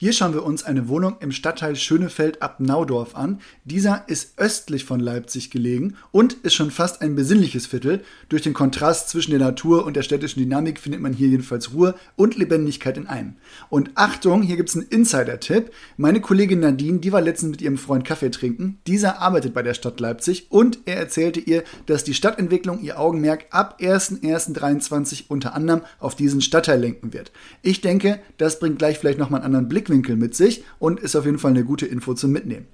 Hier schauen wir uns eine Wohnung im Stadtteil Schönefeld ab Naudorf an. Dieser ist östlich von Leipzig gelegen und ist schon fast ein besinnliches Viertel. Durch den Kontrast zwischen der Natur und der städtischen Dynamik findet man hier jedenfalls Ruhe und Lebendigkeit in einem. Und Achtung, hier gibt es einen Insider-Tipp. Meine Kollegin Nadine, die war letztens mit ihrem Freund Kaffee trinken. Dieser arbeitet bei der Stadt Leipzig und er erzählte ihr, dass die Stadtentwicklung ihr Augenmerk ab 1.1.23 unter anderem auf diesen Stadtteil lenken wird. Ich denke, das bringt gleich vielleicht nochmal einen anderen Blick Blickwinkel mit sich und ist auf jeden Fall eine gute Info zum Mitnehmen.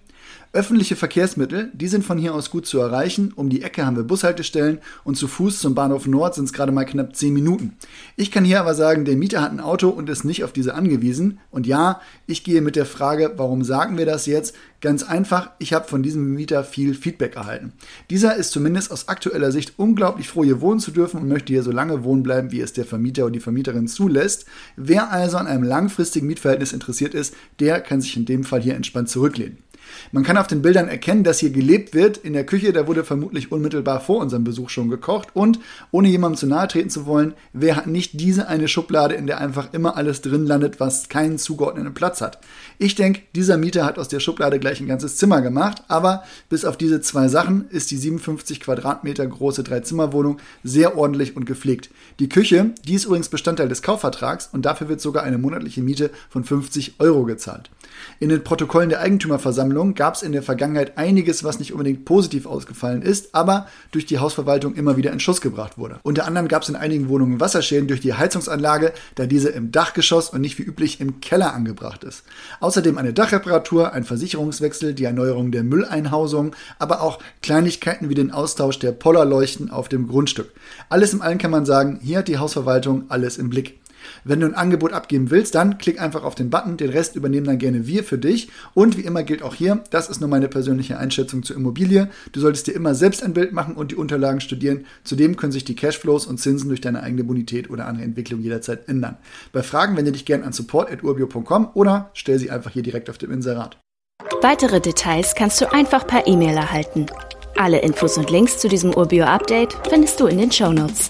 Öffentliche Verkehrsmittel, die sind von hier aus gut zu erreichen. Um die Ecke haben wir Bushaltestellen und zu Fuß zum Bahnhof Nord sind es gerade mal knapp 10 Minuten. Ich kann hier aber sagen, der Mieter hat ein Auto und ist nicht auf diese angewiesen. Und ja, ich gehe mit der Frage, warum sagen wir das jetzt? Ganz einfach, ich habe von diesem Mieter viel Feedback erhalten. Dieser ist zumindest aus aktueller Sicht unglaublich froh, hier wohnen zu dürfen und möchte hier so lange wohnen bleiben, wie es der Vermieter oder die Vermieterin zulässt. Wer also an einem langfristigen Mietverhältnis interessiert ist, der kann sich in dem Fall hier entspannt zurücklehnen. Man kann auf den Bildern erkennen, dass hier gelebt wird. In der Küche, da wurde vermutlich unmittelbar vor unserem Besuch schon gekocht. Und ohne jemandem zu nahe treten zu wollen, wer hat nicht diese eine Schublade, in der einfach immer alles drin landet, was keinen zugeordneten Platz hat? Ich denke, dieser Mieter hat aus der Schublade gleich ein ganzes Zimmer gemacht. Aber bis auf diese zwei Sachen ist die 57 Quadratmeter große Dreizimmerwohnung sehr ordentlich und gepflegt. Die Küche, die ist übrigens Bestandteil des Kaufvertrags und dafür wird sogar eine monatliche Miete von 50 Euro gezahlt. In den Protokollen der Eigentümerversammlung gab es in der Vergangenheit einiges, was nicht unbedingt positiv ausgefallen ist, aber durch die Hausverwaltung immer wieder in Schuss gebracht wurde. Unter anderem gab es in einigen Wohnungen Wasserschäden durch die Heizungsanlage, da diese im Dachgeschoss und nicht wie üblich im Keller angebracht ist. Außerdem eine Dachreparatur, ein Versicherungswechsel, die Erneuerung der Mülleinhausung, aber auch Kleinigkeiten wie den Austausch der Pollerleuchten auf dem Grundstück. Alles im allen kann man sagen, hier hat die Hausverwaltung alles im Blick. Wenn du ein Angebot abgeben willst, dann klick einfach auf den Button, den Rest übernehmen dann gerne wir für dich. Und wie immer gilt auch hier, das ist nur meine persönliche Einschätzung zur Immobilie. Du solltest dir immer selbst ein Bild machen und die Unterlagen studieren. Zudem können sich die Cashflows und Zinsen durch deine eigene Bonität oder andere Entwicklung jederzeit ändern. Bei Fragen wende dich gerne an support.urbio.com oder stell sie einfach hier direkt auf dem Inserat. Weitere Details kannst du einfach per E-Mail erhalten. Alle Infos und Links zu diesem Urbio-Update findest du in den Show Notes.